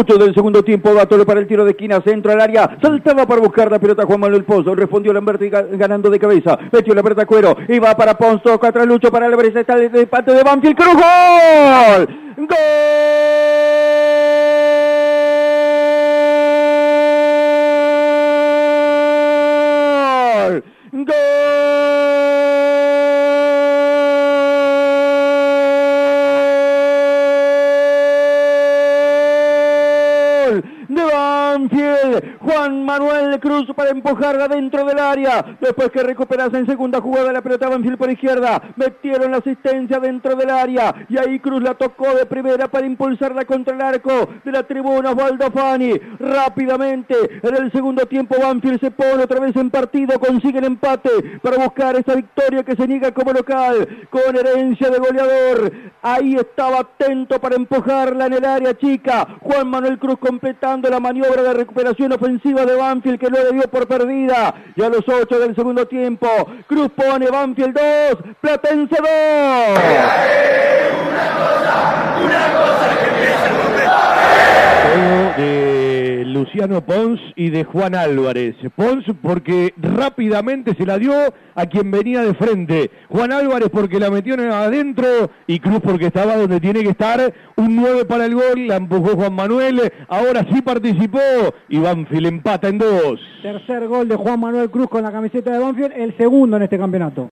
8 del segundo tiempo, Gatole para el tiro de esquina, centro al área, saltaba para buscar la pelota Juan Manuel Pozo, respondió Lamberti ganando de cabeza, metió la pelota Cuero, y va para Ponzo, atrás Lucho para Álvarez, está el parte de Banfield, Cruz, gol, gol. Gol de Banfield. Juan Manuel Cruz para empujarla dentro del área. Después que recuperase en segunda jugada la pelota Banfield por izquierda. Metieron la asistencia dentro del área. Y ahí Cruz la tocó de primera para impulsarla contra el arco de la tribuna Osvaldo Fani. Rápidamente en el segundo tiempo Banfield se pone otra vez en partido. Consigue el empate para buscar esa victoria que se niega como local. Con herencia de goleador. Ahí estaba atento para empujarla en el área chica. Juan Manuel Cruz completando la maniobra de recuperación ofensiva de Banfield que no le dio por perdida. Y a los 8 del segundo tiempo, Cruz pone Banfield 2, Platense 2. Luciano Pons y de Juan Álvarez. Pons porque rápidamente se la dio a quien venía de frente. Juan Álvarez porque la metió adentro y Cruz porque estaba donde tiene que estar. Un 9 para el gol, la empujó Juan Manuel. Ahora sí participó y Banfield empata en dos. Tercer gol de Juan Manuel Cruz con la camiseta de Banfield, el segundo en este campeonato.